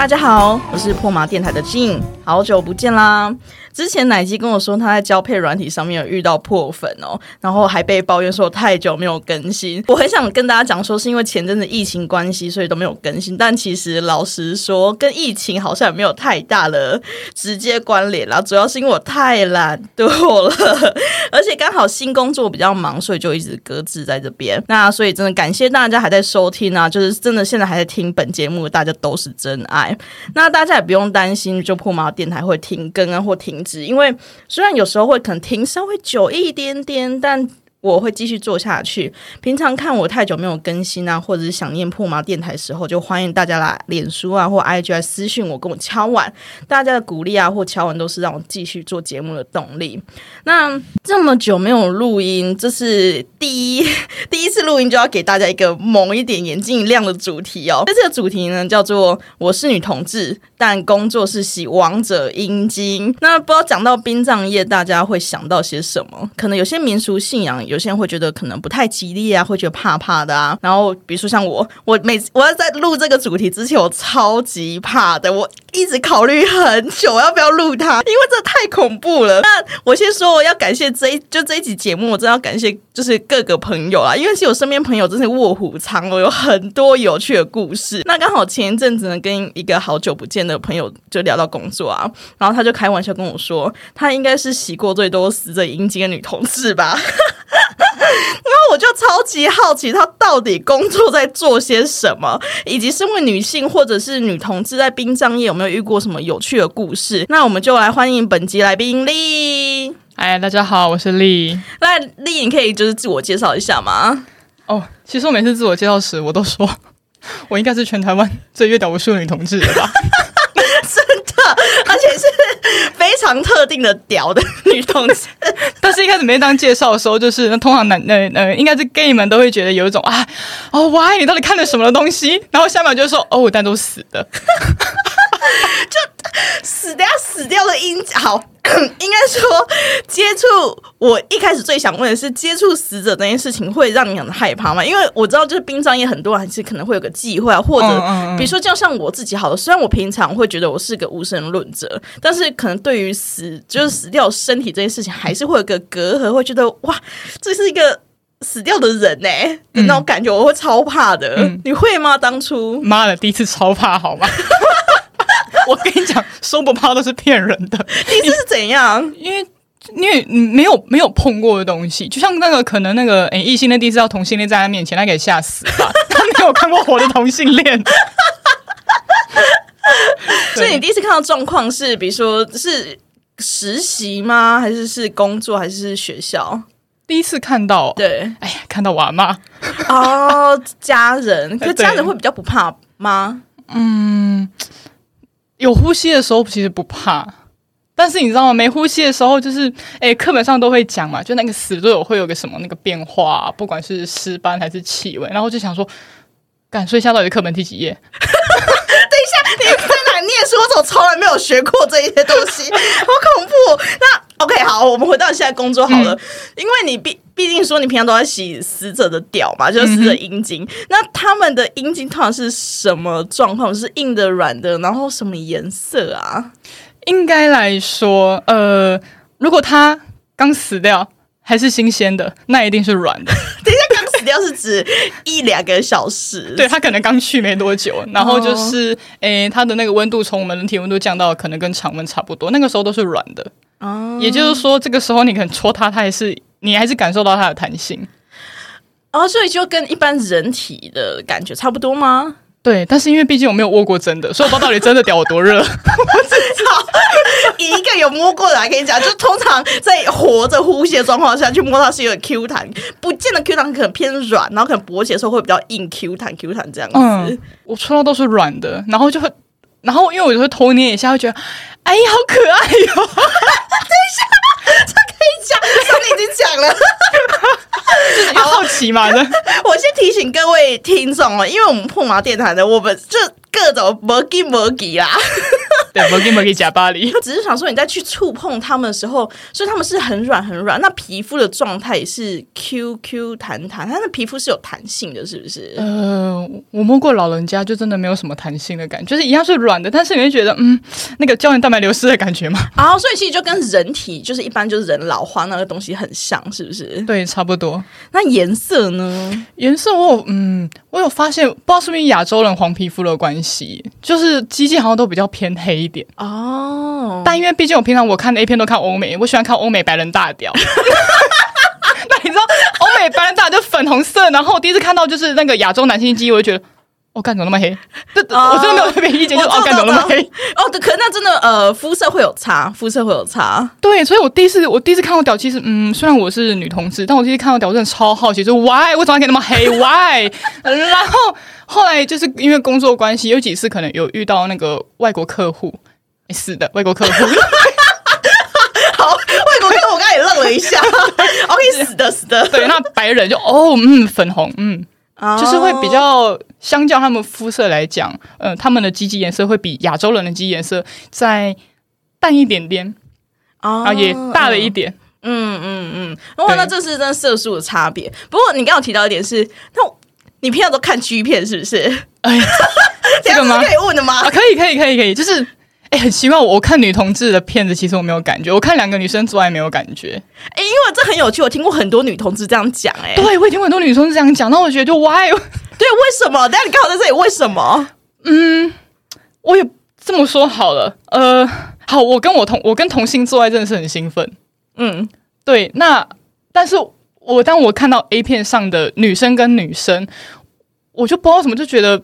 大家好，我是破麻电台的 Jin，好久不见啦！之前奶鸡跟我说他在交配软体上面有遇到破粉哦，然后还被抱怨说太久没有更新。我很想跟大家讲说，是因为前阵子疫情关系，所以都没有更新。但其实老实说，跟疫情好像也没有太大的直接关联啦。主要是因为我太懒惰了，而且刚好新工作比较忙，所以就一直搁置在这边。那所以真的感谢大家还在收听啊，就是真的现在还在听本节目，大家都是真爱。那大家也不用担心，就破毛电台会停更啊或停止，因为虽然有时候会可能停稍微久一点点，但。我会继续做下去。平常看我太久没有更新啊，或者是想念破麻电台时候，就欢迎大家来脸书啊或 IG 来私讯我，跟我敲碗。大家的鼓励啊或敲碗都是让我继续做节目的动力。那这么久没有录音，这是第一 第一次录音，就要给大家一个猛一点、眼睛一亮的主题哦。那这个主题呢，叫做“我是女同志，但工作是洗王者阴茎”。那不知道讲到殡葬业，大家会想到些什么？可能有些民俗信仰。有些人会觉得可能不太吉利啊，会觉得怕怕的啊。然后比如说像我，我每次我要在录这个主题之前，我超级怕的，我一直考虑很久要不要录它，因为这太恐怖了。那我先说，我要感谢这一就这一集节目，我真的要感谢就是各个朋友啊，因为是我身边朋友真是卧虎藏龙，有很多有趣的故事。那刚好前一阵子呢，跟一个好久不见的朋友就聊到工作啊，然后他就开玩笑跟我说，他应该是洗过最多死者阴茎的女同事吧。然后我就超级好奇，他到底工作在做些什么，以及身为女性或者是女同志在殡葬业有没有遇过什么有趣的故事？那我们就来欢迎本集来宾丽。哎，大家好，我是丽。那丽，你可以就是自我介绍一下吗？哦，其实我每次自我介绍时，我都说 我应该是全台湾最越屌无数女同志了吧。而且是非常特定的屌的女同志，但是一开始没当介绍的时候，就是那通常男呃呃，应该是 gay 们都会觉得有一种啊，哦，，why 你，到底看了什么东西？然后下面就说哦，但都死的。就 死掉死掉的音好，应该说接触。我一开始最想问的是，接触死者这件事情会让你很害怕吗？因为我知道，就是殡葬业很多人还是可能会有个忌讳啊，或者比如说，就像我自己好了，虽然我平常会觉得我是个无神论者，但是可能对于死就是死掉身体这件事情，还是会有个隔阂，会觉得哇，这是一个死掉的人呢的那种感觉，我会超怕的。你会吗？当初妈的，第一次超怕，好吗？我跟你讲，说不怕都是骗人的。第一次是怎样？因为因为没有没有碰过的东西，就像那个可能那个诶异性恋第一次到同性恋在他面前，他给吓死了。他没有看过活的同性恋。所以你第一次看到状况是，比如说是实习吗？还是是工作？还是学校？第一次看到，对，哎呀，看到娃妈哦，家人，可家人会比较不怕吗？嗯。有呼吸的时候其实不怕，但是你知道吗？没呼吸的时候就是，哎，课本上都会讲嘛，就那个死都有会有个什么那个变化，不管是尸斑还是气味，然后就想说，敢说一下到底课本第几页？等一下，你在哪念书？我怎么从来没有学过这一些东西？好恐怖！那。OK，好，我们回到现在工作好了，因为你毕毕竟说你平常都在洗死者的屌嘛，就是死者阴茎。那他们的阴茎通常是什么状况？是硬的、软的，然后什么颜色啊？应该来说，呃，如果他刚死掉还是新鲜的，那一定是软的。等一下，刚死掉是指一两个小时？对他可能刚去没多久，然后就是，诶，他的那个温度从我们人体温度降到可能跟常温差不多，那个时候都是软的。哦，也就是说，这个时候你可能戳他，他也是你还是感受到它的弹性。哦，所以就跟一般人体的感觉差不多吗？对，但是因为毕竟我没有握过真的，所以我不知道到底真的屌有多热。我知道，以一个有摸过的来跟你讲，就通常在活着呼吸的状况下去摸它是有点 Q 弹，不见得 Q 弹可能偏软，然后可能勃起的时候会比较硬 Q 弹 Q 弹这样子。嗯，我戳到都是软的，然后就会。然后，因为我就会偷捏一下，会觉得，哎呀，好可爱哟！等一下，这讲，上面已经讲了，就是好奇嘛。我先提醒各位听众哦，因为我们破麻电台的，我们就各种摩叽摩叽啦。对，不给不给假巴黎。他 只是想说你在去触碰他们的时候，所以他们是很软很软，那皮肤的状态也是 Q Q 弹弹，它的皮肤是有弹性的，是不是？呃，我摸过老人家，就真的没有什么弹性的感觉，就是一样是软的，但是你会觉得，嗯，那个胶原蛋白流失的感觉嘛。啊，所以其实就跟人体就是一般就是人老化那个东西很像，是不是？对，差不多。那颜色呢？颜色我有，嗯，我有发现，不知道是不是亚洲人黄皮肤的关系，就是肌腱好像都比较偏黑一点。哦，但因为毕竟我平常我看的 A 片都看欧美，我喜欢看欧美白人大屌。那你知道欧美白人大就粉红色，然后我第一次看到就是那个亚洲男性肌，我就觉得。我干怎么那么黑？这我真的没有特别意见，就哦干怎么那么黑？哦，可能那真的呃肤色会有差，肤色会有差。对，所以我第一次我第一次看到屌，其实嗯，虽然我是女同志，但我第一次看到屌，真的超好奇，说 why 为什么可以那么黑？why？然后后来就是因为工作关系，有几次可能有遇到那个外国客户，是的，外国客户。好，外国客户我刚才也愣了一下。OK，死的死的。对，那白人就哦嗯粉红嗯。就是会比较，相较他们肤色来讲，呃，他们的鸡鸡颜色会比亚洲人的鸡颜色再淡一点点，啊，也大了一点。嗯嗯嗯，哇，那这是真色素的差别。不过你刚刚提到一点是，那你平常都看 G 片是不是？哎，这个吗？可以问的吗？啊，可以可以可以可以，就是。哎，很奇怪，我看女同志的片子，其实我没有感觉；我看两个女生做爱没有感觉。哎，因为这很有趣，我听过很多女同志这样讲。哎，对，我也听过很多女同志这样讲。那我觉得就 why？对，为什么？但你刚好在这里，为什么？嗯，我也这么说好了。呃，好，我跟我同我跟同性做爱真的是很兴奋。嗯，对。那但是我当我看到 A 片上的女生跟女生，我就不知道怎么，就觉得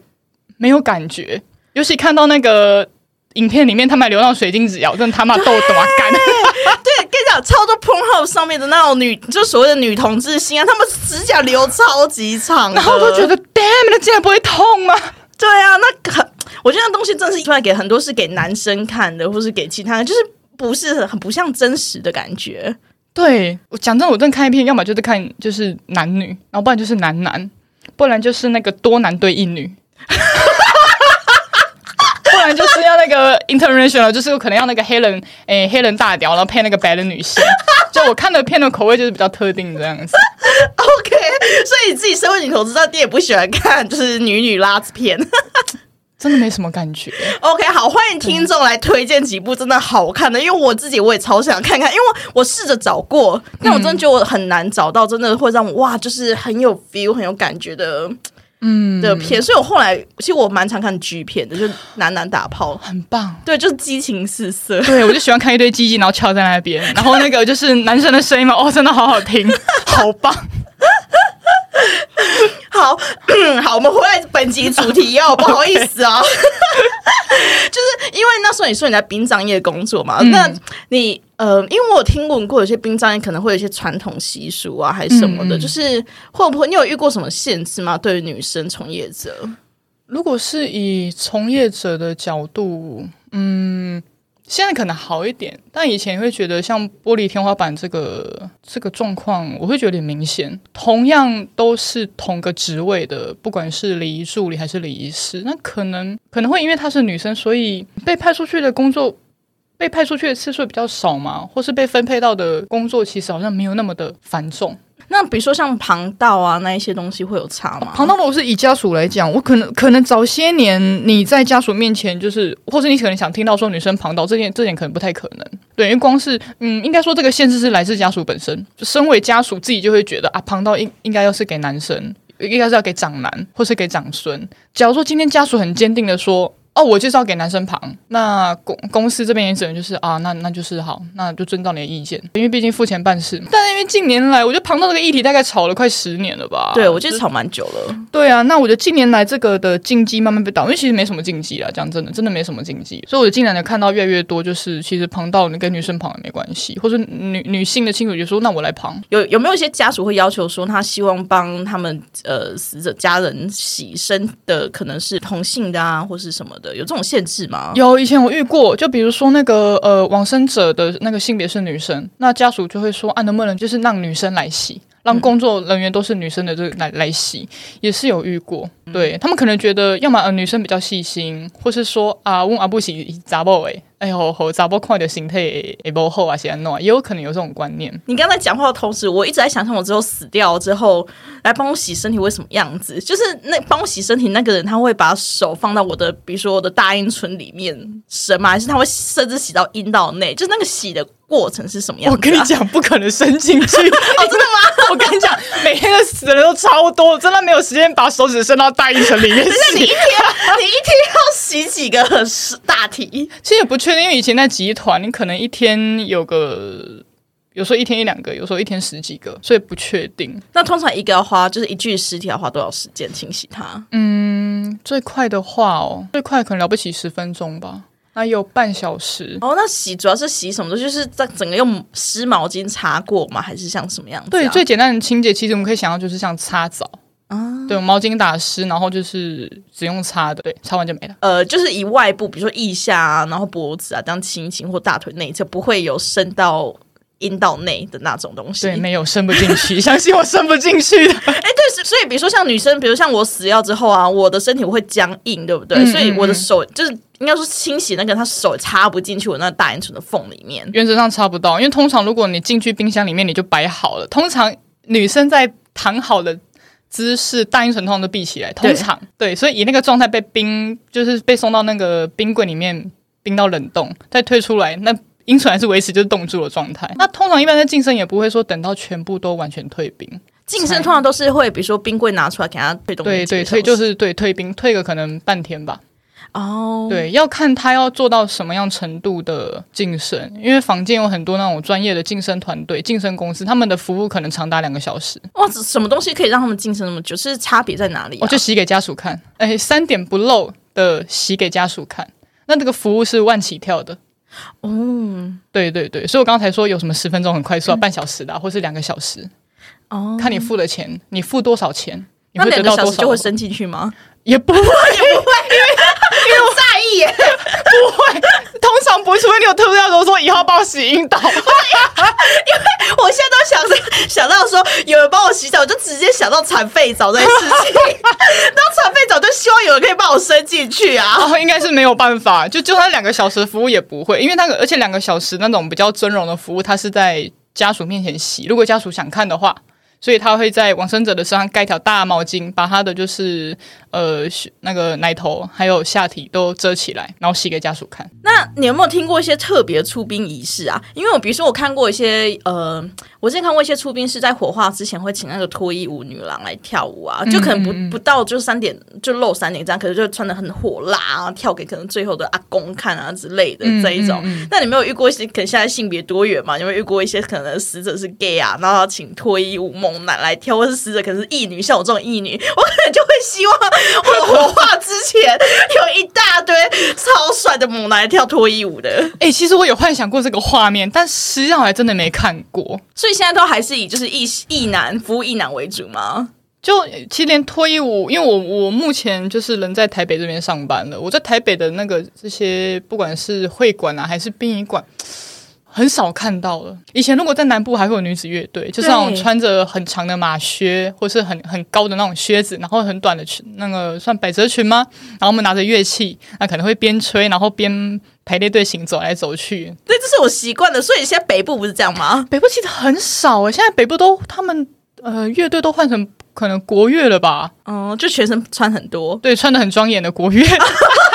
没有感觉。尤其看到那个。影片里面他们流浪水晶子咬，真的他妈逗多干。对，跟你讲，超多 p o n h 上面的那种女，就所谓的女同志心啊，他们指甲留超级长，然后都觉得 damn，那竟然不会痛吗？对啊，那很，我觉得那东西真是出来给很多是给男生看的，或是给其他人，就是不是很不像真实的感觉。对我讲真，我真的看一片，要么就是看就是男女，然后不然就是男男，不然就是那个多男对一女。那个 international，就是可能要那个黑人诶黑人大屌，然后配那个白人女性。就我看的片的口味就是比较特定这样子。OK，所以你自己身为女同志，但你也不喜欢看就是女女拉子片，真的没什么感觉。OK，好，欢迎听众来推荐几部真的好看的，因为我自己我也超想看看，因为我试着找过，但我真的觉得我很难找到真的会让我哇，就是很有 feel、很有感觉的。嗯的片，所以我后来其实我蛮常看 G 片的，就男男打炮，很棒。对，就是激情四射。对，我就喜欢看一堆鸡鸡，然后翘在那边，然后那个就是男生的声音嘛，哦，真的好好听，好棒。好，好，我们回来本集主题哦，不好意思啊，就是因为那时候你说你在殡葬业工作嘛，那你呃，因为我有听闻过有些殡葬业可能会有一些传统习俗啊，还是什么的，就是会不会你有遇过什么限制吗？对于女生从业者，如果是以从业者的角度，嗯。现在可能好一点，但以前会觉得像玻璃天花板这个这个状况，我会觉得有点明显。同样都是同个职位的，不管是礼仪助理还是礼仪师，那可能可能会因为她是女生，所以被派出去的工作被派出去的次数比较少嘛，或是被分配到的工作其实好像没有那么的繁重。那比如说像旁道啊，那一些东西会有差吗？旁道，我是以家属来讲，我可能可能早些年你在家属面前，就是或者你可能想听到说女生旁道这件这点可能不太可能。对，因为光是嗯，应该说这个限制是来自家属本身，就身为家属自己就会觉得啊，旁道应应该要是给男生，应该是要给长男或是给长孙。假如说今天家属很坚定的说。哦，我介绍给男生旁，那公公司这边也只能就是啊，那那就是好，那就遵照你的意见，因为毕竟付钱办事。但是因为近年来，我觉得旁道这个议题大概吵了快十年了吧？对，我觉得吵蛮久了。对啊，那我觉得近年来这个的禁忌慢慢被倒，因为其实没什么禁忌啊，讲真的，真的没什么禁忌。所以我就近年来看到越来越多，就是其实旁道你跟女生旁也没关系，或者女女性的亲属就说那我来旁。有有没有一些家属会要求说他希望帮他们呃死者家人洗身的可能是同性的啊，或是什么的，有这种限制吗？有以前我遇过，就比如说那个呃，往生者的那个性别是女生，那家属就会说啊，能不能就是让女生来洗？让工作人员都是女生的这个来来洗，也是有遇过。对他们可能觉得，要么呃女生比较细心，或是说啊，问阿布洗杂包诶，哎呦吼杂包快的形态也不好啊，先弄，也有可能有这种观念。你刚才讲话的同时，我一直在想象我之后死掉之后来帮我洗身体会什么样子？就是那帮我洗身体那个人，他会把手放到我的，比如说我的大阴唇里面伸吗？还是他会甚至洗到阴道内？就是那个洗的过程是什么样、啊？我跟你讲，不可能伸进去。哦，真的吗？我跟你讲，每天的死人都超多，真的没有时间把手指伸到大阴唇里面洗。你一天你一天要洗几个大体？其实也不确定，因为以前在集团，你可能一天有个，有时候一天一两个，有时候一天十几个，所以不确定。那通常一个要花，就是一具尸体要花多少时间清洗它？嗯，最快的话哦，最快可能了不起十分钟吧。那有半小时哦。那洗主要是洗什么的？就是在整个用湿毛巾擦过吗？还是像什么样子、啊？对，最简单的清洁，其实我们可以想到就是像擦澡啊，对，毛巾打湿，然后就是只用擦的，对，擦完就没了。呃，就是以外部，比如说腋下啊，然后脖子啊，这样清一清，或大腿内侧，不会有伸到阴道内的那种东西。对，没有伸不进去，相信我伸不进去的。哎，对，所以比如说像女生，比如像我死掉之后啊，我的身体会僵硬，对不对？嗯所以我的手就是。应该说清洗那个，他手插不进去我那大阴唇的缝里面。原则上插不到，因为通常如果你进去冰箱里面，你就摆好了。通常女生在躺好的姿势，大阴唇通常都闭起来。通常对，所以以那个状态被冰，就是被送到那个冰柜里面冰到冷冻，再退出来，那阴唇还是维持就是冻住的状态。那通常一般在晋升也不会说等到全部都完全退冰。晋升通常都是会，比如说冰柜拿出来给它退冻。对对，所以就是对退冰，退个可能半天吧。哦，对，要看他要做到什么样程度的晋升，因为房间有很多那种专业的晋升团队、晋升公司，他们的服务可能长达两个小时。哇，什么东西可以让他们晋升那么久？是差别在哪里、啊？我就洗给家属看，哎，三点不漏的洗给家属看，那这个服务是万起跳的。哦，对对对，所以我刚才说有什么十分钟很快速啊，半小时的、啊，或是两个小时，哦，看你付的钱，你付多少钱，你那会得到多少？两个小时就会伸进去吗？也不会，也不会，因为因为在意耶。不会，通常不会，除非你有特殊要求说以后帮我洗阴道。因为我现在都想着想到说有人帮我洗澡，我就直接想到残废澡这件事情。那残废澡就希望有人可以帮我伸进去啊。哦，应该是没有办法，就就算两个小时的服务也不会，因为那个而且两个小时那种比较尊荣的服务，它是在家属面前洗，如果家属想看的话。所以他会在往生者的身上盖条大毛巾，把他的就是呃那个奶头还有下体都遮起来，然后洗给家属看。那你有没有听过一些特别出殡仪式啊？因为我比如说我看过一些呃，我之前看过一些出殡是在火化之前会请那个脱衣舞女郎来跳舞啊，就可能不不到就三点就露三点这样，可是就穿的很火辣啊，跳给可能最后的阿公看啊之类的这一种。那你没有遇过一些可能现在性别多元嘛？有没有遇过一些可能死者是 gay 啊，然后请脱衣舞猛男来跳，或是死者可能是异女，像我这种异女，我可能就会希望我火化之前有一大堆超帅的猛男来跳脱衣舞的。哎、欸，其实我有幻想过这个画面，但实际上我还真的没看过。所以现在都还是以就是异异男服务异男为主吗？就其实连脱衣舞，因为我我目前就是人在台北这边上班了，我在台北的那个这些不管是会馆啊还是殡仪馆。很少看到了。以前如果在南部还会有女子乐队，就是那种穿着很长的马靴，或是很很高的那种靴子，然后很短的裙，那个算百褶裙吗？然后我们拿着乐器，那可能会边吹，然后边排列队形走来走去。对，这是我习惯的。所以现在北部不是这样吗？北部其实很少诶、欸，现在北部都他们呃乐队都换成可能国乐了吧？嗯，就全身穿很多，对，穿的很庄严的国乐。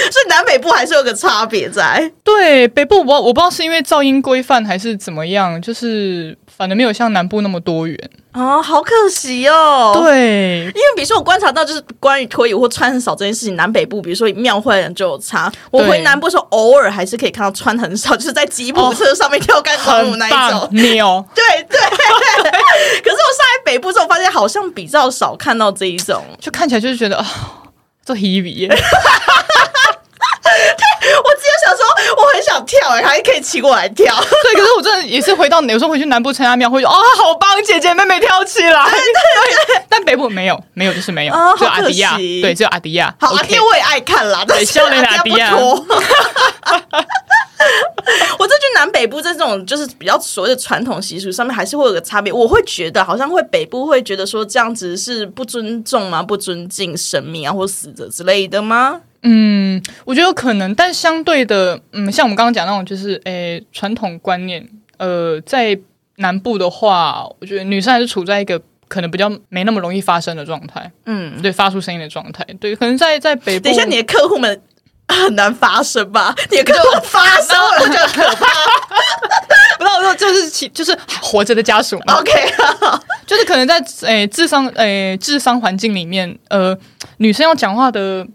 所以南北部还是有个差别在。对，北部我我不知道是因为噪音规范还是怎么样，就是反正没有像南部那么多元。哦，好可惜哦。对，因为比如说我观察到，就是关于脱衣或穿很少这件事情，南北部比如说庙会人就有差。我回南部的时候，偶尔还是可以看到穿很少，就是在吉普车上面跳钢管舞那一种。牛，对对。可是我上来北部之后，发现好像比较少看到这一种，就看起来就是觉得啊。做 heavy 耶！我只有想说，我很想跳哎，还可以骑过来跳。对，可是我真的也是回到有时候回去南部参加庙会，哦，好棒，姐姐妹妹跳起来。对对对，但北部没有，没有就是没有，哦、只有阿迪亚，对，只有阿迪亚。好，阿迪我也爱看啦，对，笑脸阿迪亚。我这句南北部在这种就是比较所谓的传统习俗上面，还是会有个差别。我会觉得好像会北部会觉得说这样子是不尊重吗？不尊敬神明啊或死者之类的吗？嗯，我觉得有可能，但相对的，嗯，像我们刚刚讲那种，就是诶传统观念，呃，在南部的话，我觉得女生还是处在一个可能比较没那么容易发声的状态，嗯，对，发出声音的状态，对，可能在在北部，等一下你的客户们很难发生吧？你的客户发声，我觉得可怕。不知道说就是其就是活着的家属嘛，OK，就是可能在诶智商诶智商环境里面，呃，女生要讲话的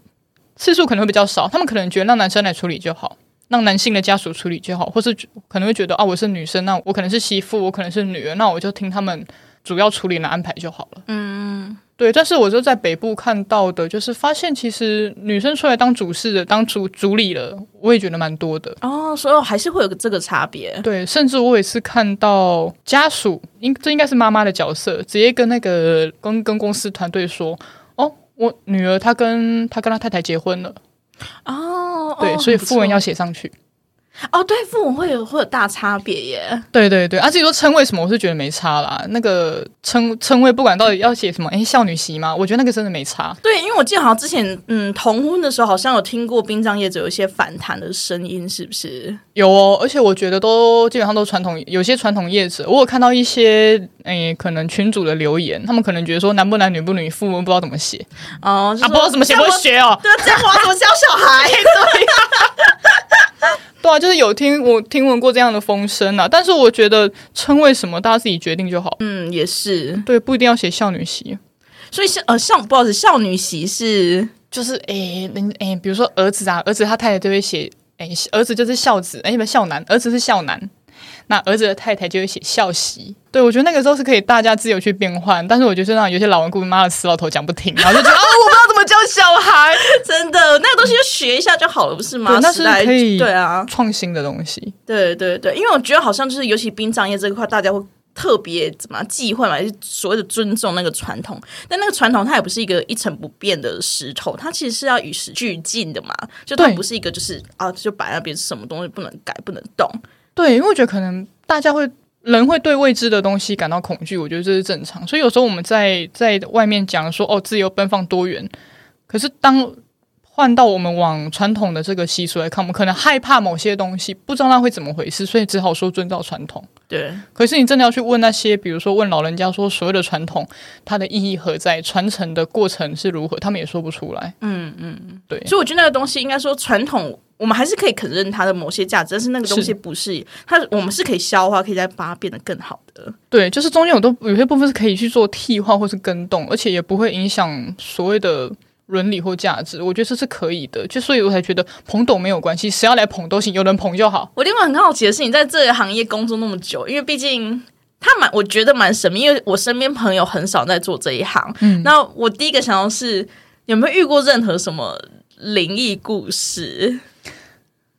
次数可能会比较少，他们可能觉得让男生来处理就好，让男性的家属处理就好，或是可能会觉得啊，我是女生，那我可能是媳妇，我可能是女儿，那我就听他们主要处理的安排就好了。嗯，对，但是我就在北部看到的，就是发现其实女生出来当主事的、当主主理了，我也觉得蛮多的。哦，所以还是会有这个差别。对，甚至我也是看到家属，应这应该是妈妈的角色，直接跟那个跟跟公司团队说，哦，我女儿她跟她跟她太太结婚了，哦，对，哦所以副文要写上去。哦，对，父母会有会有大差别耶。对对对，啊，至于说称谓什么，我是觉得没差啦。那个称称谓，不管到底要写什么，诶，少女席吗？我觉得那个真的没差。对，因为我记得好像之前嗯同婚的时候，好像有听过殡葬业者有一些反弹的声音，是不是？有哦，而且我觉得都基本上都传统，有些传统业者，我有看到一些诶，可能群主的留言，他们可能觉得说男不男女不女，父母不知道怎么写哦，就啊，不知道怎么写，不会学哦。对啊，这样我要怎么教小孩？对 啊，就是有听我听闻过这样的风声啊，但是我觉得称谓什么大家自己决定就好，嗯，也是。对，不一定要写少女席，所以是呃，少不好意思，少女席是就是诶，人诶，比如说儿子啊，儿子他太太就会写诶，儿子就是孝子，诶，不是孝男，儿子是孝男，那儿子的太太就会写孝媳。对我觉得那个时候是可以大家自由去变换，但是我觉得让有些老顽固妈的死老头讲不听，然后就觉得啊，我小孩，真的那个东西就学一下就好了，不是吗？那是可以对啊，创新的东西。对对对，因为我觉得好像就是尤其殡葬业这一块，大家会。特别怎么忌讳嘛，就是所谓的尊重那个传统，但那个传统它也不是一个一成不变的石头，它其实是要与时俱进的嘛。就它不是一个就是啊，就摆那边什么东西不能改不能动。对，因为我觉得可能大家会人会对未知的东西感到恐惧，我觉得这是正常。所以有时候我们在在外面讲说哦自由奔放多元，可是当换到我们往传统的这个习俗来看，我们可能害怕某些东西，不知道那会怎么回事，所以只好说遵照传统。对，可是你真的要去问那些，比如说问老人家说所谓的传统，它的意义何在，传承的过程是如何，他们也说不出来。嗯嗯。对，所以我觉得那个东西应该说传统，我们还是可以肯认它的某些价值，但是那个东西不是它，我们是可以消化，可以再把它变得更好的。对，就是中间有都有些部分是可以去做替换或是更动，而且也不会影响所谓的伦理或价值。我觉得这是可以的，就所以我才觉得捧懂没有关系，谁要来捧都行，有人捧就好。我另外很好奇的是，你在这个行业工作那么久，因为毕竟他蛮，我觉得蛮神秘，因为我身边朋友很少在做这一行。嗯那我第一个想到是有没有遇过任何什么灵异故事？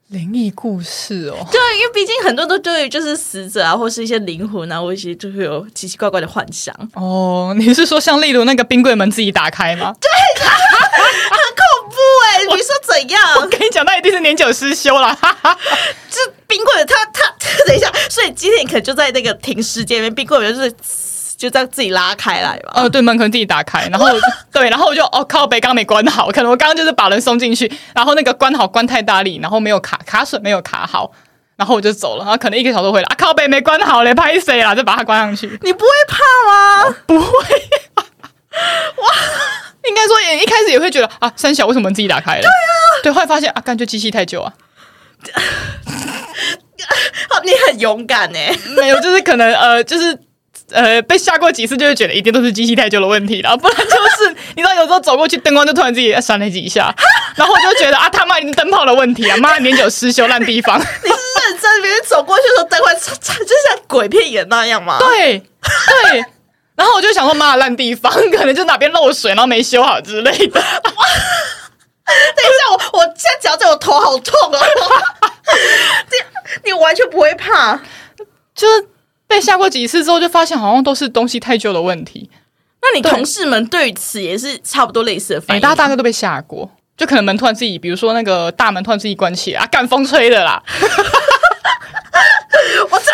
灵异故事哦，对，因为毕竟很多都对于就是死者啊，或是一些灵魂啊，或一些就会有奇奇怪怪的幻想。哦，你是说像例如那个冰柜门自己打开吗？不哎、你说怎样？我跟你讲，那一定是年久失修了。哈哈这冰柜它它等一下，所以今天你可能就在那个停尸间里面，冰柜门就是就这样自己拉开来吧。呃，对，门可能自己打开，然后对，然后我就哦靠北，刚刚没关好，可能我刚刚就是把人送进去，然后那个关好关太大力，然后没有卡卡榫没有卡好，然后我就走了，然后可能一个小时回来，啊靠北没关好嘞，拍谁啦，就把它关上去。你不会怕吗？不会，哇，应该说也一开始也会觉得啊，三小为什么自己打开了？对啊，对，后来发现啊，干就机器太久啊，好，你很勇敢哎、没有，就是可能呃，就是。呃，被吓过几次，就会觉得一定都是机器太久的问题了，不然就是你知道，有时候走过去，灯光就突然自己闪了几下，然后我就觉得啊，他妈一定灯泡的问题啊，妈年久失修烂地方，你是认真，别人走过去的时候灯会擦擦，就像鬼片演那样吗？对对，然后我就想说，妈的烂地方，可能就哪边漏水，然后没修好之类的，等一下，我我现在讲这我头好痛啊。你你完全不会怕？就是被吓过几次之后，就发现好像都是东西太旧的问题。那你同事们对此也是差不多类似的哎、反应吗？大家大概都被吓过，就可能门突然自己，比如说那个大门突然自己关起来，啊，干风吹的啦，我真。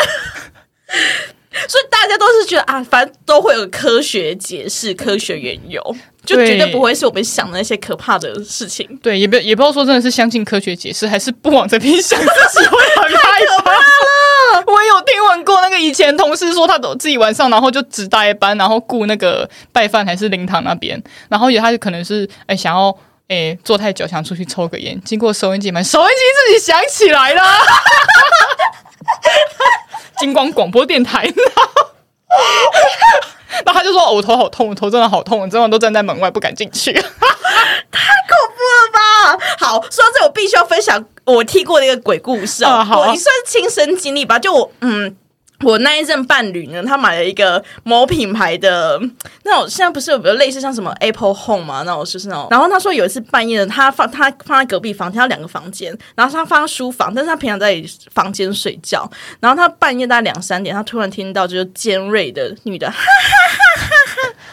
所以大家都是觉得啊，反正都会有科学解释、科学缘由，就绝对不会是我们想的那些可怕的事情。对，也不也不要说真的是相信科学解释，还是不往这边想，自己会很害怕了。我有听闻过那个以前同事说，他都自己晚上然后就值代班，然后顾那个拜饭还是灵堂那边，然后也他就可能是哎想要哎坐太久，想出去抽个烟，经过收音机门，收音机自己响起来了。金光广播电台，然后他就说：“我头好痛，我头真的好痛，我真的都站在门外不敢进去，太恐怖了吧！”好，说到这，我必须要分享我听过的一个鬼故事啊，我算是亲身经历吧，就我嗯。我那一任伴侣呢，他买了一个某品牌的那种，现在不是有比如类似像什么 Apple Home 嘛，那种就是那种。然后他说有一次半夜，他放他放在隔壁房间，他两个房间，然后他放在书房，但是他平常在房间睡觉。然后他半夜大概两三点，他突然听到就是尖锐的女的哈哈哈哈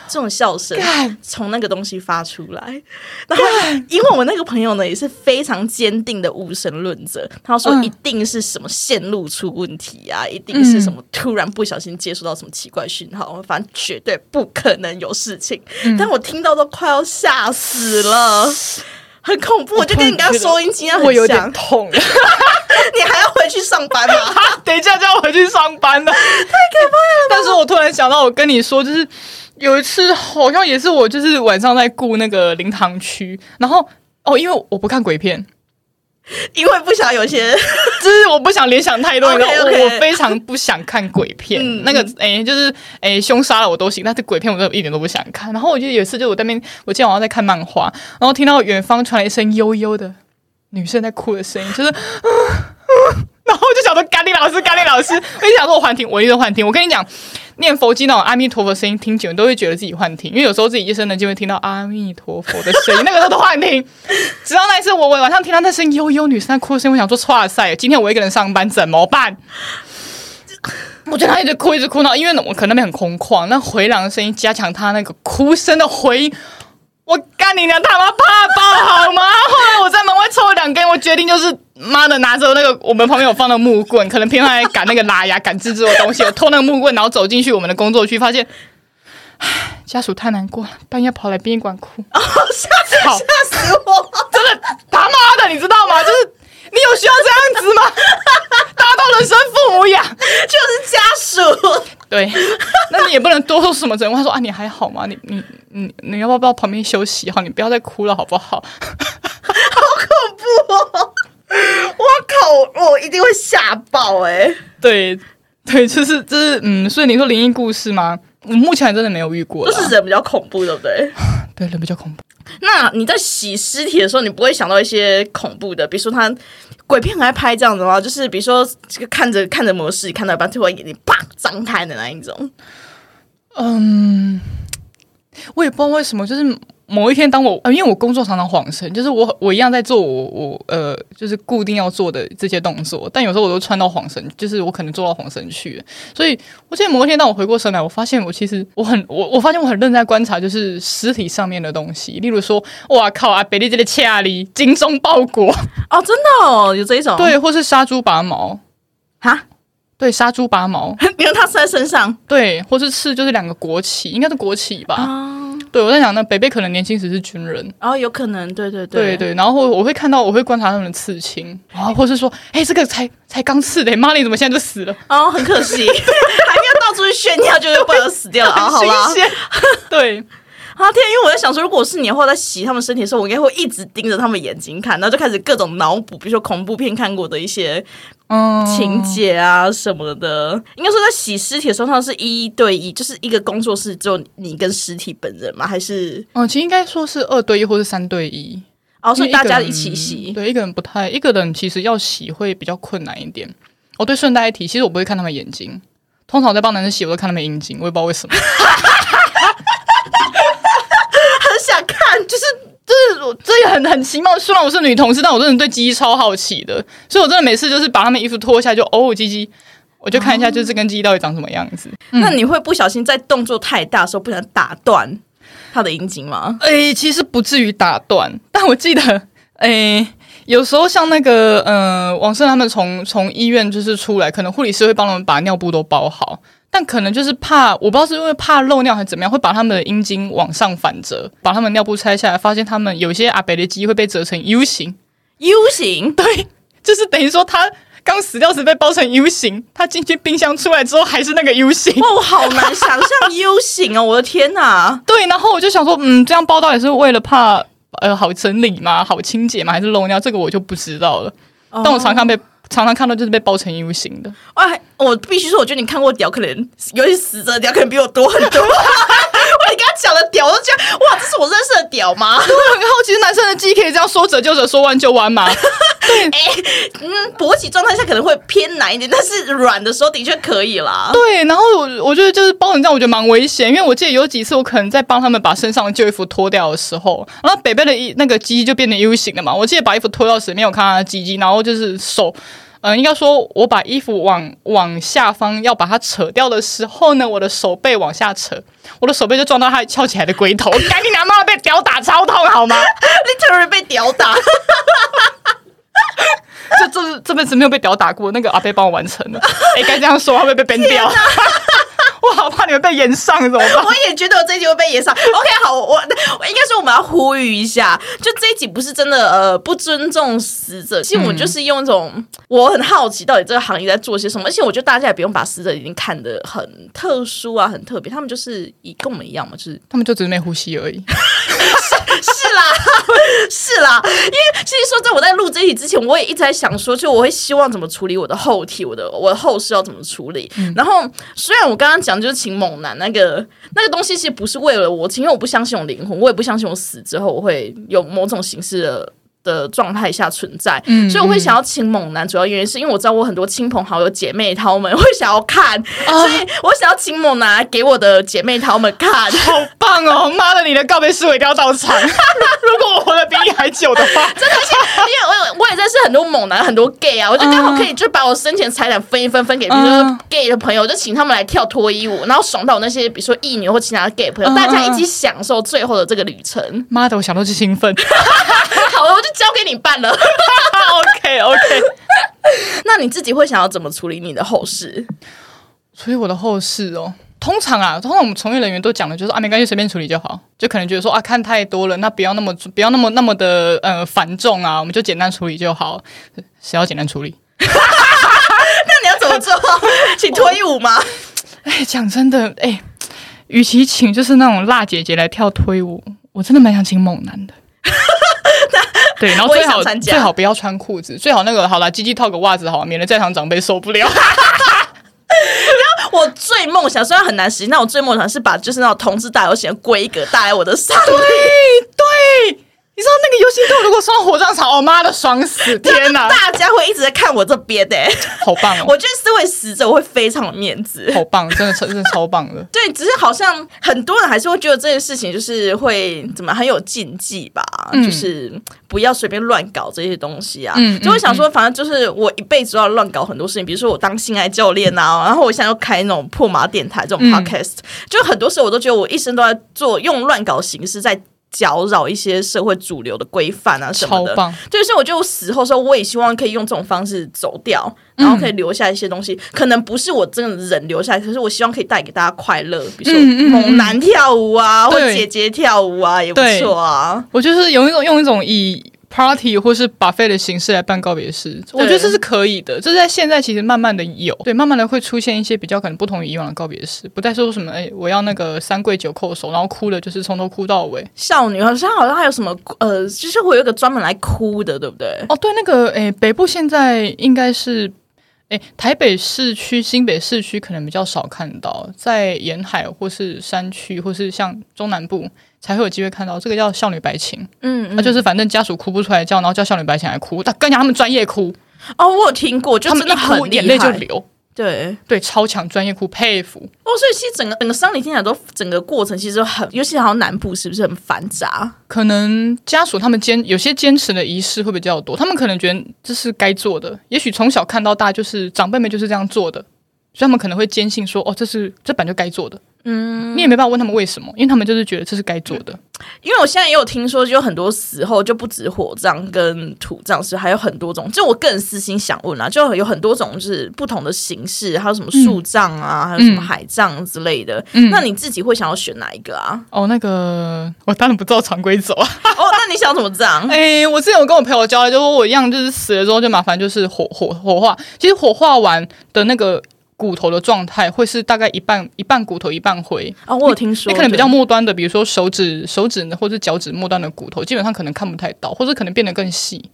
这种笑声从那个东西发出来。然后因为我那个朋友呢也是非常坚定的无神论者，他说一定是什么线路出问题啊，一定是什么。突然不小心接触到什么奇怪讯号，反正绝对不可能有事情。但我听到都快要吓死了，很恐怖。我就跟你刚刚收音机一样，我有点痛。你还要回去上班吗？等一下就要回去上班了，太可怕了。但是我突然想到，我跟你说，就是有一次好像也是我，就是晚上在顾那个灵堂区，然后哦，因为我不看鬼片。因为不想有些，就是我不想联想太多，然后我非常不想看鬼片。那个哎，就是哎，凶杀了我都行，但是鬼片我都一点都不想看。然后我记得有一次，就我在那边，我今天晚上在看漫画，然后听到远方传来一声悠悠的女生在哭的声音，就是，然后我就想说，咖喱老师，咖喱老师，我就想说我幻听，我一直幻听。我跟你讲。念佛经那种阿弥陀佛声音听久，你都会觉得自己幻听，因为有时候自己一生呢就会听到阿弥陀佛的声音，那个时候都幻听。直到那一次，我我晚上听到那声悠悠女生在哭的声音，我想说哇塞，今天我一个人上班怎么办？我觉得她一直哭，一直哭闹，因为我可能那边很空旷，那回廊的声音加强她那个哭声的回音。我干你娘他妈怕爆好吗？后来我在门外抽了两根，我决定就是妈的拿着那个我们旁边有放的木棍，可能平常在赶那个拉牙赶蜘蛛的东西，我偷那个木棍，然后走进去我们的工作区，发现，唉，家属太难过了，半夜跑来殡仪馆哭，吓 死吓死我！真的他妈的，你知道吗？就是。你有需要这样子吗？大家都人生父母养，就是家属。对，那你也不能多说什么。人他说啊，你还好吗？你你你你要不要到旁边休息？好，你不要再哭了，好不好？好恐怖哦！我靠，我一定会吓爆哎！对对，就是就是嗯，所以你说灵异故事吗？我目前真的没有遇过，就是人比较恐怖，对不对？对，人比较恐怖。那你在洗尸体的时候，你不会想到一些恐怖的，比如说他鬼片很爱拍这样子吗？就是比如说这个看着看着模式，看到一半突然眼睛啪张开的那一种。嗯，我也不知道为什么，就是。某一天，当我呃，因为我工作常常晃神，就是我我一样在做我我呃，就是固定要做的这些动作，但有时候我都穿到晃神，就是我可能做到晃神去。所以我记得某一天，当我回过神来，我发现我其实我很我我发现我很认真在观察，就是尸体上面的东西，例如说，哇靠啊，北利这里恰里精忠报国。哦，真的哦，有这一种？对，或是杀猪拔毛。哈，对，杀猪拔毛，因为它在身上，对，或是刺就是两个国旗，应该是国旗吧。对，我在想呢，北北可能年轻时是军人，哦，有可能，对对对，对对，然后我会看到，我会观察他们的刺青，然后，或是说，哎，这个才才刚刺的，妈，你怎么现在就死了？哦，很可惜，还没有到处去炫耀，就不能死掉了啊，好了，对。啊天！因为我在想说，如果是你的话，在洗他们身体的时候，我应该会一直盯着他们眼睛看，然后就开始各种脑补，比如说恐怖片看过的一些嗯情节啊什么的。应该说，在洗尸体的时候，他是一对一，就是一个工作室只有你跟尸体本人吗？还是嗯，其实应该说是二对一或是三对一，哦，所以大家一起洗。对，一个人不太，一个人其实要洗会比较困难一点。哦，对，顺带一提，其实我不会看他们眼睛，通常我在帮男生洗，我都看他们阴茎，我也不知道为什么。想看，就是就是这也很很奇妙。虽然我是女同事，但我真的对鸡鸡超好奇的，所以我真的每次就是把他们衣服脱下就哦鸡鸡，我就看一下，就是这根鸡鸡到底长什么样子。那你会不小心在动作太大的时候不想打断他的阴茎吗？诶，其实不至于打断，但我记得诶。有时候像那个呃，王胜他们从从医院就是出来，可能护理师会帮他们把尿布都包好，但可能就是怕，我不知道是因为怕漏尿还是怎么样，会把他们的阴茎往上反折，把他们尿布拆下来，发现他们有些阿北的鸡会被折成 U 型，U 型，对，就是等于说他刚死掉时被包成 U 型，他进去冰箱出来之后还是那个 U 型。哇，我好难想象 U 型哦！我的天哪，对，然后我就想说，嗯，这样包到底是为了怕呃好整理吗？好清洁吗？还是漏尿？这个我就不知道了。但我常常被常常看到就是被包成 U 型的。哎，我必须说，我觉得你看过屌，可能尤其死者的屌，可能比我多很多。我你刚刚讲的屌，我都觉得哇，这是我认识的屌吗？我很好奇，男生的鸡可以这样说折就折，说弯就弯吗？嗯，勃起状态下可能会偏难一点，但是软的时候的确可以啦。对，然后我我觉得就是包成这样，我觉得蛮危险，因为我记得有几次我可能在帮他们把身上的旧衣服脱掉的时候，然后北北的一那个鸡就变成 U 型了嘛。我记得把衣服脱掉时没有看他的鸡鸡，然后就是手。嗯，应该说，我把衣服往往下方要把它扯掉的时候呢，我的手背往下扯，我的手背就撞到他翘起来的龟头，赶紧拿妈被屌打超痛，好吗？literally 被屌打，这这这辈子没有被屌打过，那个阿贝帮我完成了。哎，该这样说会不会被 ban 掉？我好怕你们被延上，怎么办？我也觉得我这一集会被延上。OK，好，我我应该说我们要呼吁一下，就这一集不是真的呃不尊重死者，其实我就是用一种、我很好奇到底这个行业在做些什么，而且我觉得大家也不用把死者已经看得很特殊啊，很特别，他们就是以跟我们一样嘛，就是他们就只是没呼吸而已。是啦，是啦，因为其实说在我在录这一集之前，我也一直在想说，就我会希望怎么处理我的后体，我的我的后事要怎么处理。然后虽然我刚刚讲就是请猛男那个那个东西，其实不是为了我请，因为我不相信我灵魂，我也不相信我死之后我会有某种形式的。的状态下存在，所以我会想要请猛男，主要原因是因为我知道我很多亲朋好友、姐妹他们 会想要看，所以我想要请猛男给我的姐妹他们看。好棒哦！妈的，你的告别式我一定要到场。如果我活得比你还久的话，真的，是因为我我也认识很多猛男，很多 gay 啊，我就刚好可以就把我生前财产分一分，分给比如说嗯 gay 的朋友，就请他们来跳脱衣舞，然后爽到我那些比如说异女或其他的 gay 朋友，嗯大家一起享受最后的这个旅程。妈的，我想到就兴奋。我就交给你办了。OK OK，那你自己会想要怎么处理你的后事？处理我的后事哦。通常啊，通常我们从业人员都讲的就是啊，没关系，随便处理就好。就可能觉得说啊，看太多了，那不要那么不要那么那么的呃繁重啊，我们就简单处理就好。谁要简单处理？那你要怎么做？请脱衣舞吗？哎，讲真的，哎，与其请就是那种辣姐姐来跳推舞，我真的蛮想请猛男的。对，然后最好最好不要穿裤子，最好那个好了，鸡鸡套个袜子好，免得在场长辈受不了。然后我最梦想虽然很难实现，但我最梦想是把就是那种同志大游行的规格带来我的上面。对对，你知道那个游行队如果上火葬场，我妈的爽死！天哪，大家会一直在看我这边的、好棒哦！我觉得身为死者，我会非常有面子。好棒，真的真的 超棒的。对，只是好像很多人还是会觉得这件事情就是会怎么很有禁忌吧，嗯就是不要随便乱搞这些东西啊。嗯就会想说，反正就是我一辈子都要乱搞很多事情，比如说我当性爱教练啊，然后我现在又开那种破马电台这种嗯 podcast，、就很多时候我都觉得我一生都在做用乱搞形式在。搅扰一些社会主流的规范啊什么的，对，所以我觉得我死后的时候，我也希望可以用这种方式走掉，然后可以留下一些东西，可能不是我真的人留下来，可是我希望可以带给大家快乐，比如说猛男跳舞啊，或姐姐跳舞啊，也不对。错啊。我就是有一种用一种以 party 或是 buffet 的形式来办告别式，我觉得这是可以的。这在现在其实慢慢的有，对，慢慢的会出现一些比较可能不同于以往的告别式，不再说什么哎，我要那个三跪九叩首，然后哭的就是从头哭到尾。少女好像好像还有什么呃，就是会有一个专门来哭的，对不对？哦，对，那个诶，北部现在应该是。诶，台北市区、新北市区可能比较少看到，在沿海或是山区，或是像中南部才会有机会看到。这个叫少女白情，嗯，那、就是反正家属哭不出来叫，然后叫少女白情来哭，但跟你讲他们专业哭，哦，我有听过，就真的很厉哭眼泪就流，对对，超强专业库，佩服。哦，所以其实整个整个丧礼听起来都整个过程其实很，尤其好像南部是不是很繁杂？可能家属他们坚有些坚持的仪式会比较多，他们可能觉得这是该做的，也许从小看到大就是长辈们就是这样做的，所以他们可能会坚信说，哦，这是这本就该做的。嗯，你也没办法问他们为什么，因为他们就是觉得这是该做的。因为我现在也有听说，就有很多时候就不止火葬跟土葬，是还有很多种。就我个人私心想问啊，就有很多种就是不同的形式，还有什么树葬啊，还有什么海葬之类的。嗯那你自己会想要选哪一个啊？哦，那个我当然不照常规走啊。哦，那你想怎么葬？哎，我之前有跟我朋友交流，就说我一样，就是死了之后就麻烦就是火火火化。其实火化完的那个。骨头的状态会是大概一半一半骨头一半灰啊，我有听说。你可能比较末端的，比如说手指手指或者脚趾末端的骨头，基本上可能看不太到，或者可能变得更细。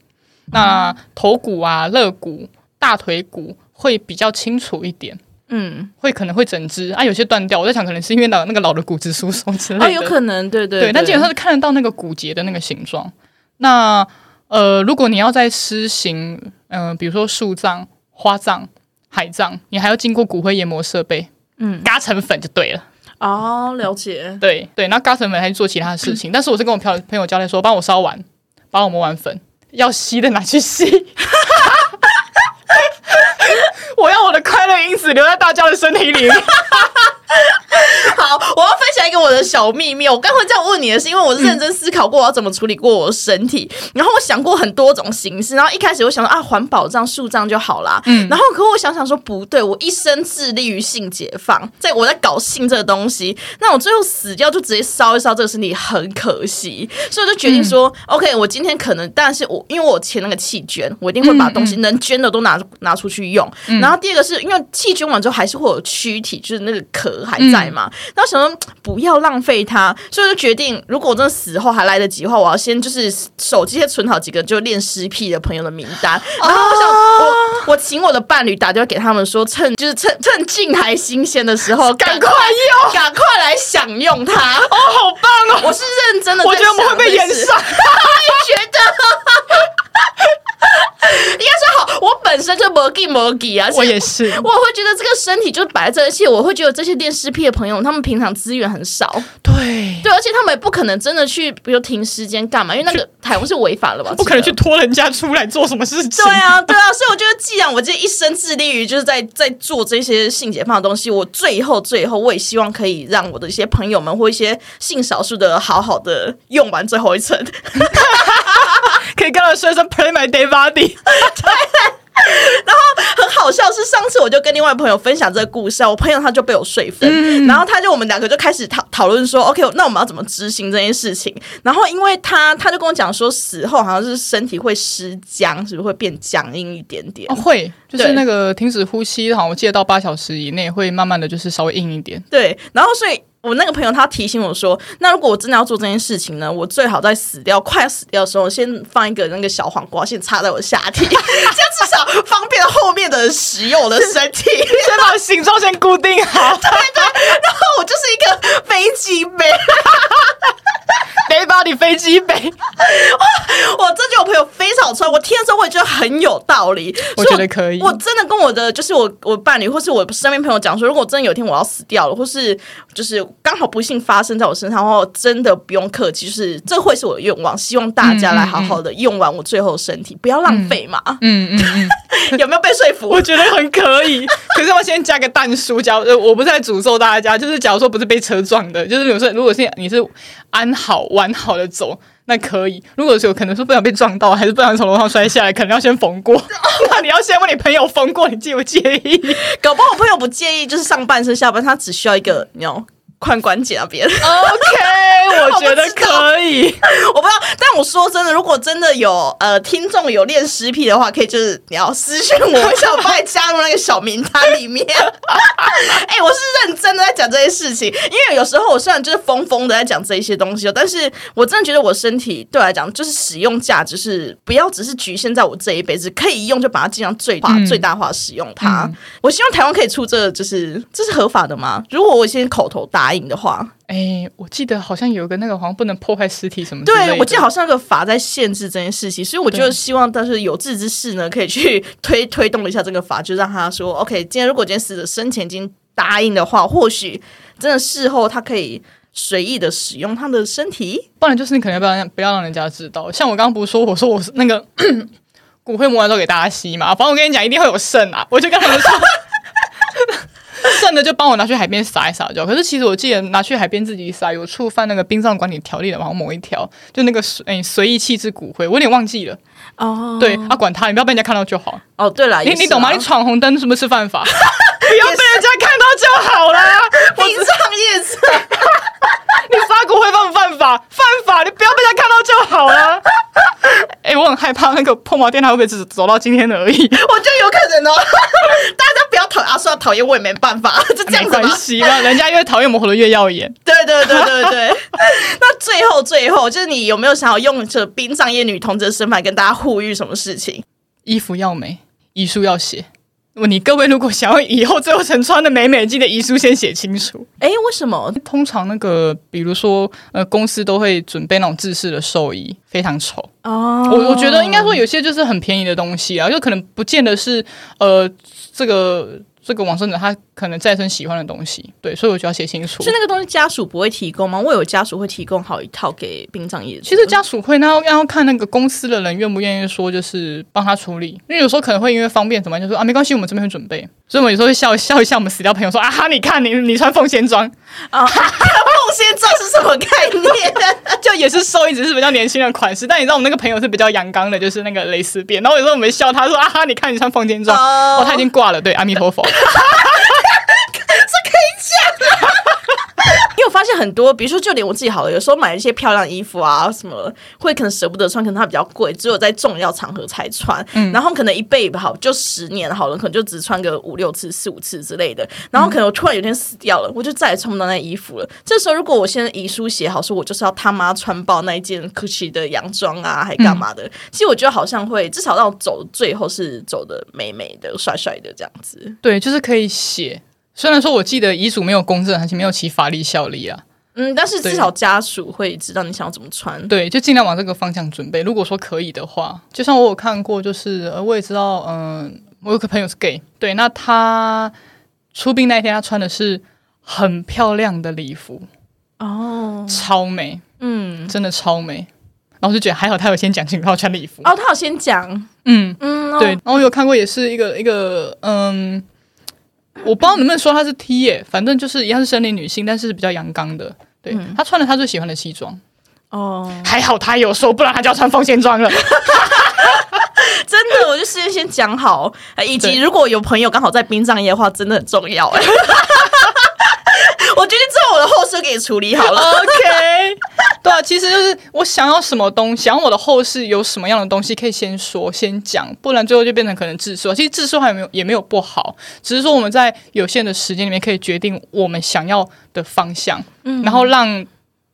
那头骨啊、肋骨、大腿骨会比较清楚一点，嗯，会可能会整只啊，有些断掉。我在想，可能是因为老那个老的骨质疏松之类的，有可能，对对对。但基本上是看得到那个骨节的那个形状。那呃，如果你要在施行，嗯，比如说树葬、花葬。海葬，你还要经过骨灰研磨设备，嗯，嘎成粉就对了。哦，了解。对对，那嘎成粉还去做其他的事情，但是我是跟我朋朋友交代说，帮我烧完，帮我磨完粉，要吸的拿去吸。我要我的快乐因子留在大家的身体里。好，我要分享一个我的小秘密。我刚会这样问你的是，因为我认真思考过我要怎么处理过我的身体，然后我想过很多种形式。然后一开始我想说啊，环保葬、树葬就好啦。嗯，然后可我想想说不对，我一生致力于性解放，在我在搞性这个东西，那我最后死掉就直接烧一烧这个身体，很可惜。所以我就决定说，OK，我今天可能，但是我因为我签那个弃捐，我一定会把东西能捐的都拿拿出去用。然后第二个是因为细菌完之后还是会有躯体，就是那个壳还在嘛。然后想说不要浪费它，所以就决定，如果我真的死后还来得及的话，我要先就是手机先存好几个就练尸癖的朋友的名单。然后我想，我我请我的伴侣打电话给他们说，趁就是趁趁劲还新鲜的时候，赶快用，赶快来享用它。哦，好棒哦！我是认真的，我觉得我们会被延上，你觉得？应该说好，我本身就魔给魔给啊，我也是，我会觉得这个身体就是摆在这，而且我会觉得这些练尸癖的朋友，他们平常资源很少，对对，而且他们也不可能真的去，比如停时间干嘛，因为那个台湾是违法了吧？不可能去拖人家出来做什么事情。对啊，对啊，所以我觉得，既然我这一生致力于就是在在做这些性解放的东西，我最后最后我也希望可以让我的一些朋友们或一些性少数的好好的用完最后一层。可以跟他说一声 “Play my day body”。对，然后很好笑是上次我就跟另外朋友分享这个故事，我朋友他就被我说服，然后他就我们两个就开始讨讨论说：“OK，那我们要怎么执行这件事情？”然后因为他他就跟我讲说，死后好像是身体会失僵，是不是会变僵硬一点点？会，就是那个停止呼吸，好像我记得到八小时以内会慢慢的就是稍微硬一点。对，然后所以。我那个朋友他提醒我说：“那如果我真的要做这件事情呢，我最好在死掉快要死掉的时候，先放一个那个小黄瓜，先插在我的下体，这样至少方便后面的人使用我的身体，先把形状先固定好。对对，然后我就是一个飞机杯。” Body 飞机杯，哇！我这句我朋友非常穿，我听的时候我也觉得很有道理。我觉得可以，我真的跟我的就是我我伴侣或是我身边朋友讲说，如果真的有一天我要死掉了，或是就是刚好不幸发生在我身上的话，真的不用客气，就是这会是我的愿望，希望大家来好好的用完我最后身体，不要浪费嘛。嗯嗯 嗯，有没有被说服？我觉得很可以。可是我先加个蛋叔，假如我不是在诅咒大家，就是假如说不是被车撞的，就是比如说，如果是你是安好完好的走，那可以。如果是有可能是不想被撞到，还是不想从楼上摔下来，可能要先缝过。那你要先问你朋友缝过，你介不介意？搞不好我朋友不介意，就是上半身、下半身，他只需要一个，你要。髋关节那边，OK，我觉得可以。我不知道，但我说真的，如果真的有呃听众有练尸癖的话，可以就是你要私信我，我想把你加入那个小名单里面。哎，我是认真的在讲这些事情，因为有时候我虽然就是疯疯的在讲这一些东西，但是我真的觉得我身体对我来讲就是使用价值是不要只是局限在我这一辈子可以用就把它尽量最大最大化使用它。我希望台湾可以出这，就是这是合法的吗？如果我先口头。答应的话，哎，我记得好像有个那个好像不能破坏尸体什么的。对，我记得好像有个法在限制这件事情，所以我就希望，但是有志之士呢，可以去推推动一下这个法，就让他说，OK，今天如果今天死者生前已经答应的话，或许真的事后他可以随意的使用他的身体，不然就是你可能不要不要让人家知道。像我刚刚不是说，我说我是那个 骨灰磨完之后给大家吸嘛，反正我跟你讲，一定会有肾啊，我就跟他们说。剩的就帮我拿去海边撒一撒就好。可是其实我记得拿去海边自己撒，有触犯那个殡葬管理条例的，好像某一条，就那个随诶随意弃置骨灰，我有点忘记了。哦，对，啊，管他，你不要被人家看到就好。哦，对了，你也是你懂吗？啊你闯红灯是不是犯法？不要被人家看到就好啦。殡葬业者，你撒骨灰犯不犯法？犯法，你不要被他看到就好了。哎、我很害怕那个破毛电台会不会只走到今天而已？我觉得有可能哦。大家不要讨啊，说要讨厌我也没办法，就这样子吗？关系嘛，人家因为讨厌我们活得越耀眼。对对对对对。那最后最后，就是你有没有想要用这殡葬业女同志的身份跟大家呼吁什么事情？衣服要美，遗书要写。你各位如果想要以后最后成穿的美美，记得遗书先写清楚。哎，为什么？通常那个，比如说，呃，公司都会准备那种制式的寿衣，非常丑。哦我我觉得应该说有些就是很便宜的东西啊，就可能不见得是呃这个这个往生者他可能再生喜欢的东西，对，所以我就要写清楚是。那个东西家属不会提供吗？我有家属会提供好一套给殡葬业者。其实家属会，那要要看那个公司的人愿不愿意说，就是帮他处理。因为有时候可能会因为方便怎么样，就说啊没关系，我们这边会准备。所以我们有时候会笑笑一下我们死掉朋友说啊哈，你看你你穿凤仙装，啊，凤仙装是什么概念？就也是瘦，一直是比较年轻的款式。但你知道我们那个朋友是比较阳刚的，就是那个蕾丝边。然后有时候我们笑他说啊哈，你看你穿凤仙装，哦哦他已经挂了，对，阿弥陀佛。因为我发现很多，比如说就连我自己好了，有时候买一些漂亮衣服啊，什么会可能舍不得穿，可能它比较贵，只有在重要场合才穿。嗯然后可能一辈子好就十年好了，可能就只穿个五六次、四五次之类的。然后可能我突然有一天死掉了，我就再也穿不到那衣服了。这时候如果我现在遗书写好，说我就是要他妈穿爆那一件 Gucci 的洋装啊，还干嘛的？其实我觉得好像会至少让我走最后是走的美美的、帅帅的这样子。对，就是可以写。虽然说我记得遗嘱没有公证，而且没有其法律效力啊。嗯，但是至少家属会知道你想要怎么穿。对，就尽量往这个方向准备。如果说可以的话，就像我有看过，就是呃，我也知道，嗯、我有个朋友是 gay，对，那他出殡那一天，他穿的是很漂亮的礼服，哦，超美，嗯，真的超美。然后就觉得还好，他有先讲清楚他要穿礼服。哦，他有先讲，嗯，嗯，哦对。然后我有看过，也是一个一个，嗯，我不知道能不能说她是 T 耶，反正就是一样是森林女性，但是比较阳刚的。对，她穿了她最喜欢的西装，哦，还好她有说，不然她就要穿风仙装了。真的，我就事先先讲好，呃以及如果有朋友刚好在殡葬业的话，真的很重要。哎，我决定之后我的后事给你处理好了。OK，对啊，其实就是我想要什么东西，想要我的后事有什么样的东西，可以先说先讲，不然最后就变成可能自说。其实自说还没有也没有不好，只是说我们在有限的时间里面可以决定我们想要的方向，然后让。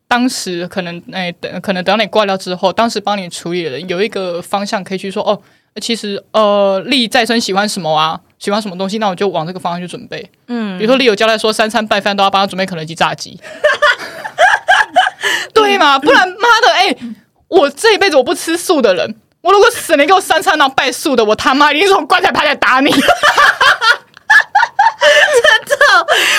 当时可能哎，等可能等到你挂掉之后，当时帮你处理的人有一个方向可以去说哦，其实呃，力再生喜欢什么啊，喜欢什么东西，那我就往这个方向去准备。嗯，比如说力有交代说三餐拜饭都要帮他准备肯德基炸鸡，对嘛？不然妈的，哎、我这一辈子我不吃素的人，我如果死了你给我三餐然后拜素的，我他妈一定从棺材爬起来打你。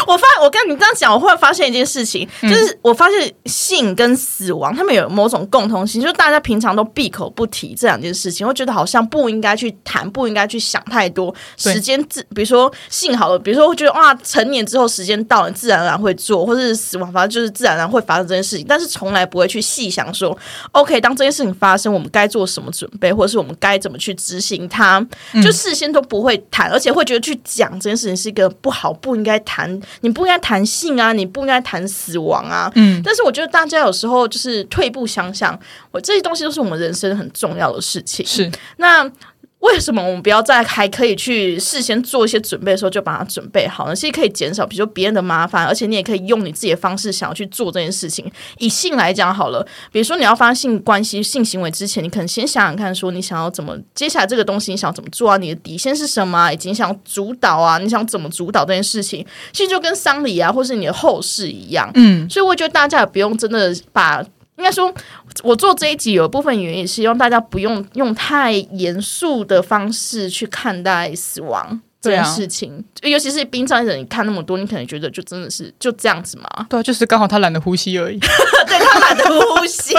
我发，我跟你这样讲，我忽然发现一件事情，嗯。就是我发现性跟死亡，他们有某种共同性，就是大家平常都闭口不提这两件事情，我觉得好像不应该去谈，不应该去想太多。时间自，比如说性好了，比如说我觉得哇，成年之后时间到了，自然而然会做，或者是死亡，反正就是自然而然会发生这件事情，但是从来不会去细想说，OK，当这件事情发生，我们该做什么准备，或者是我们该怎么去执行它，就事先都不会谈，而且会觉得去讲这件事情是一个不好，不应该谈，你不应该谈性啊，你不应该谈死亡啊。嗯，但是我觉得大家有时候就是退步想想，我这些东西都是我们人生很重要的事情。是那为什么我们不要在还可以去事先做一些准备的时候就把它准备好呢？其实可以减少，比如说别人的麻烦，而且你也可以用你自己的方式想要去做这件事情。以性来讲好了，比如说你要发生性关系、性行为之前，你可能先想想看，说你想要怎么接下来这个东西，你想要怎么做啊？你的底线是什么、啊？以及你想要主导啊？你想怎么主导这件事情？其实就跟丧礼啊，或是你的后事一样。嗯，所以我觉得大家也不用真的把，应该说，我做这一集有一部分原因也是希望大家不用用太严肃的方式去看待死亡这件事情，尤其是殡葬人，你看那么多，你可能觉得就真的是就这样子嘛，对啊，就是刚好他懒得呼吸而已。对他懒得呼吸。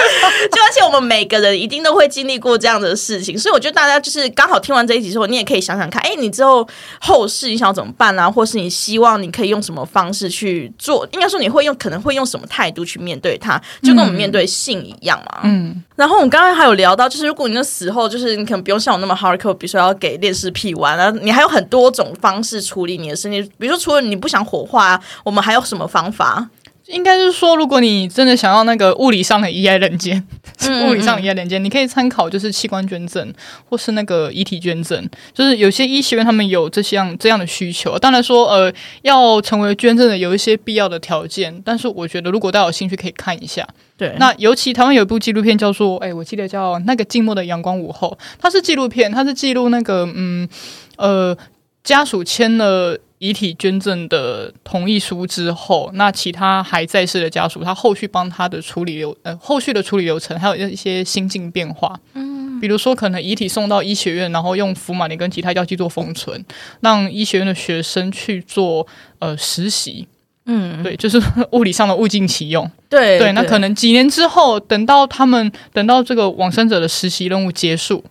就而且我们每个人一定都会经历过这样的事情，所以我觉得大家就是刚好听完这一集之后，你也可以想想看，哎，你之后后事你想要怎么办啊？或是你希望你可以用什么方式去做？应该说你会用，可能会用什么态度去面对它，就跟我们面对性一样嘛。嗯。然后我们刚刚还有聊到，就是如果你的死后，就是你可能不用像我那么 hardcore，比如说要给烈士屁完啊，你还有很多种方式处理你的身体，比如说除了你不想火化，我们还有什么方法？应该是说，如果你真的想要那个物理上的遗爱 人间，物理上的遗爱人间，你可以参考就是器官捐赠或是那个遗体捐赠，就是有些医学院他们有这项这样的需求。当然说，呃，要成为捐赠的有一些必要的条件，但是我觉得如果大家有兴趣可以看一下。对，那尤其台湾有一部纪录片叫做，哎，我记得叫那个静默的阳光午后，它是纪录片，它是记录那个嗯呃家属签了。遗体捐赠的同意书之后，那其他还在世的家属，他后续帮他的处理流呃后续的处理流程，还有一些心境变化，嗯，比如说可能遗体送到医学院，然后用福马林跟其他药剂做封存，让医学院的学生去做呃实习，嗯，对，就是 物理上的物尽其用，对对，那可能几年之后，等到他们等到这个往生者的实习任务结束。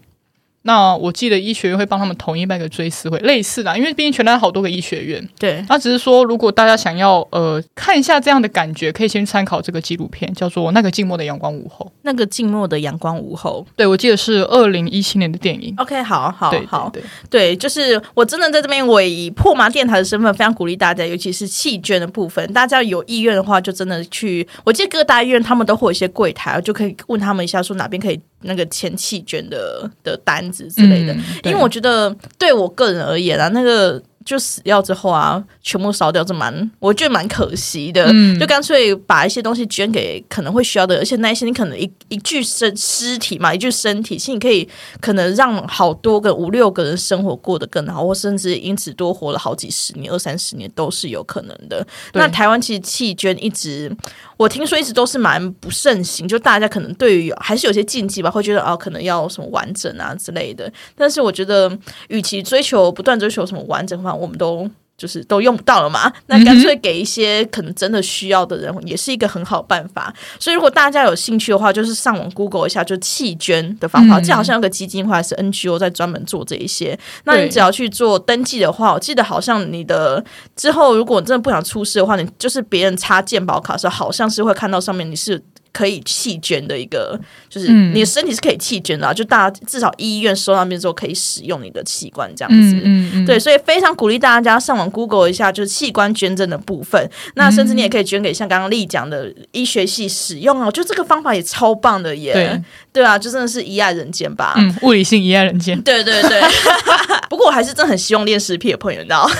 那我记得医学院会帮他们统一办个追思会，类似的，因为毕竟全台好多个医学院。对，那只是说，如果大家想要呃看一下这样的感觉，可以先参考这个纪录片，叫做《那个静默的阳光午后》。那个静默的阳光午后，对我记得是二零一七年的电影。OK，好好好，对对，就是我真的在这边，我以破麻电台的身份，非常鼓励大家，尤其是弃捐的部分，大家有意愿的话，就真的去。我记得各大医院他们都会有一些柜台，就可以问他们一下，说哪边可以。那个前弃捐的的单子之类的，因为我觉得对我个人而言啊，那个。就死掉之后啊，全部烧掉，这蛮我觉得蛮可惜的。就干脆把一些东西捐给可能会需要的，而且那些你可能一一具身尸体嘛，一具身体，其实你可以可能让好多个五六个人生活过得更好，或甚至因此多活了好几十年、二三十年都是有可能的。那台湾其实弃捐一直，我听说一直都是蛮不盛行，就大家可能对于还是有些禁忌吧，会觉得哦，可能要什么完整啊之类的。但是我觉得，与其追求不断追求什么完整的话，我们都就是都用不到了嘛，那干脆给一些可能真的需要的人，也是一个很好办法。所以如果大家有兴趣的话，就是上网 Google 一下，就弃捐的方法。这好像有个基金或者是 NGO 在专门做这一些。那你只要去做登记的话，我记得好像你的之后如果真的不想出事的话，你就是别人插健保卡的时候，好像是会看到上面你是。可以弃捐的一个，就是你的身体是可以弃捐的，就大家至少医院收到那边之后可以使用你的器官这样子。嗯嗯对，所以非常鼓励大家上网 Google 一下，就是器官捐赠的部分。那甚至你也可以捐给像刚刚丽讲的医学系使用啊，我觉得这个方法也超棒的耶。对对啊，就真的是一爱人间吧。嗯，物理性一爱人间。对对对。不过我还是真的很希望练尸癖的朋友，你知道。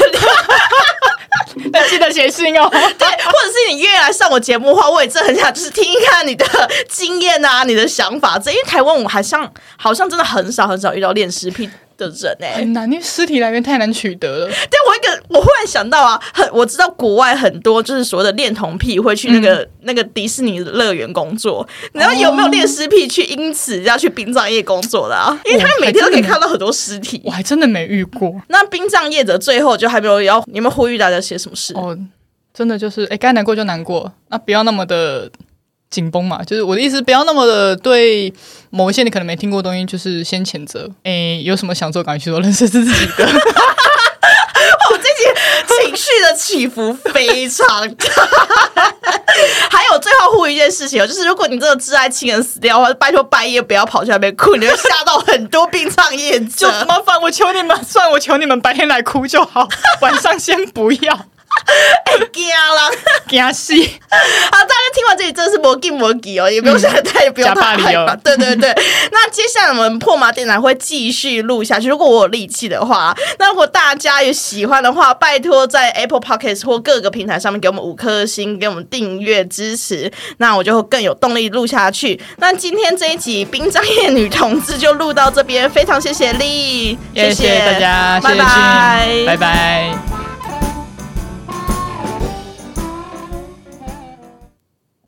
但记得写信哦。对，或者是你愿意来上我节目的话，我也真的很想就是听一看你的经验啊，你的想法。这因为台湾我还像好像真的很少很少遇到恋尸癖。的人哎，很难，因为尸体来源太难取得了。但我一个，我忽然想到啊，很我知道国外很多就是所谓的恋童癖会去那个那个迪士尼乐园工作，然后有没有恋尸癖去因此要去殡葬业工作的啊？因为他们每天都可以看到很多尸体，我还真的没遇过。那殡葬业者最后就还没有要你们呼吁大家写什么事？哦，真的就是哎，该难过就难过，那不要那么的。紧绷嘛，就是我的意思，不要那么的对某一些你可能没听过的东西，就是先谴责。诶，有什么想做，赶快去做，认识自己的。我自己情绪的起伏非常大。还有最后呼吁一件事情哦，就是如果你真的挚爱亲人死掉的话，拜托半夜不要跑去那边哭，你会吓到很多殡葬业者。麻烦我求你们，算我求你们白天来哭就好，晚上先不要。惊啦，惊死！好，大家听完这里真的是魔镜魔记哦，也不用想太，也不用太害怕。对对对，那接下来我们破麻电台会继续录下去。如果我有力气的话，那如果大家有喜欢的话，拜托在 Apple Podcast 或各个平台上面给我们五颗星，给我们订阅支持，那我就更有动力录下去。那今天这一集冰张夜女同志就录到这边，非常谢谢丽，谢谢大家，拜拜，拜拜。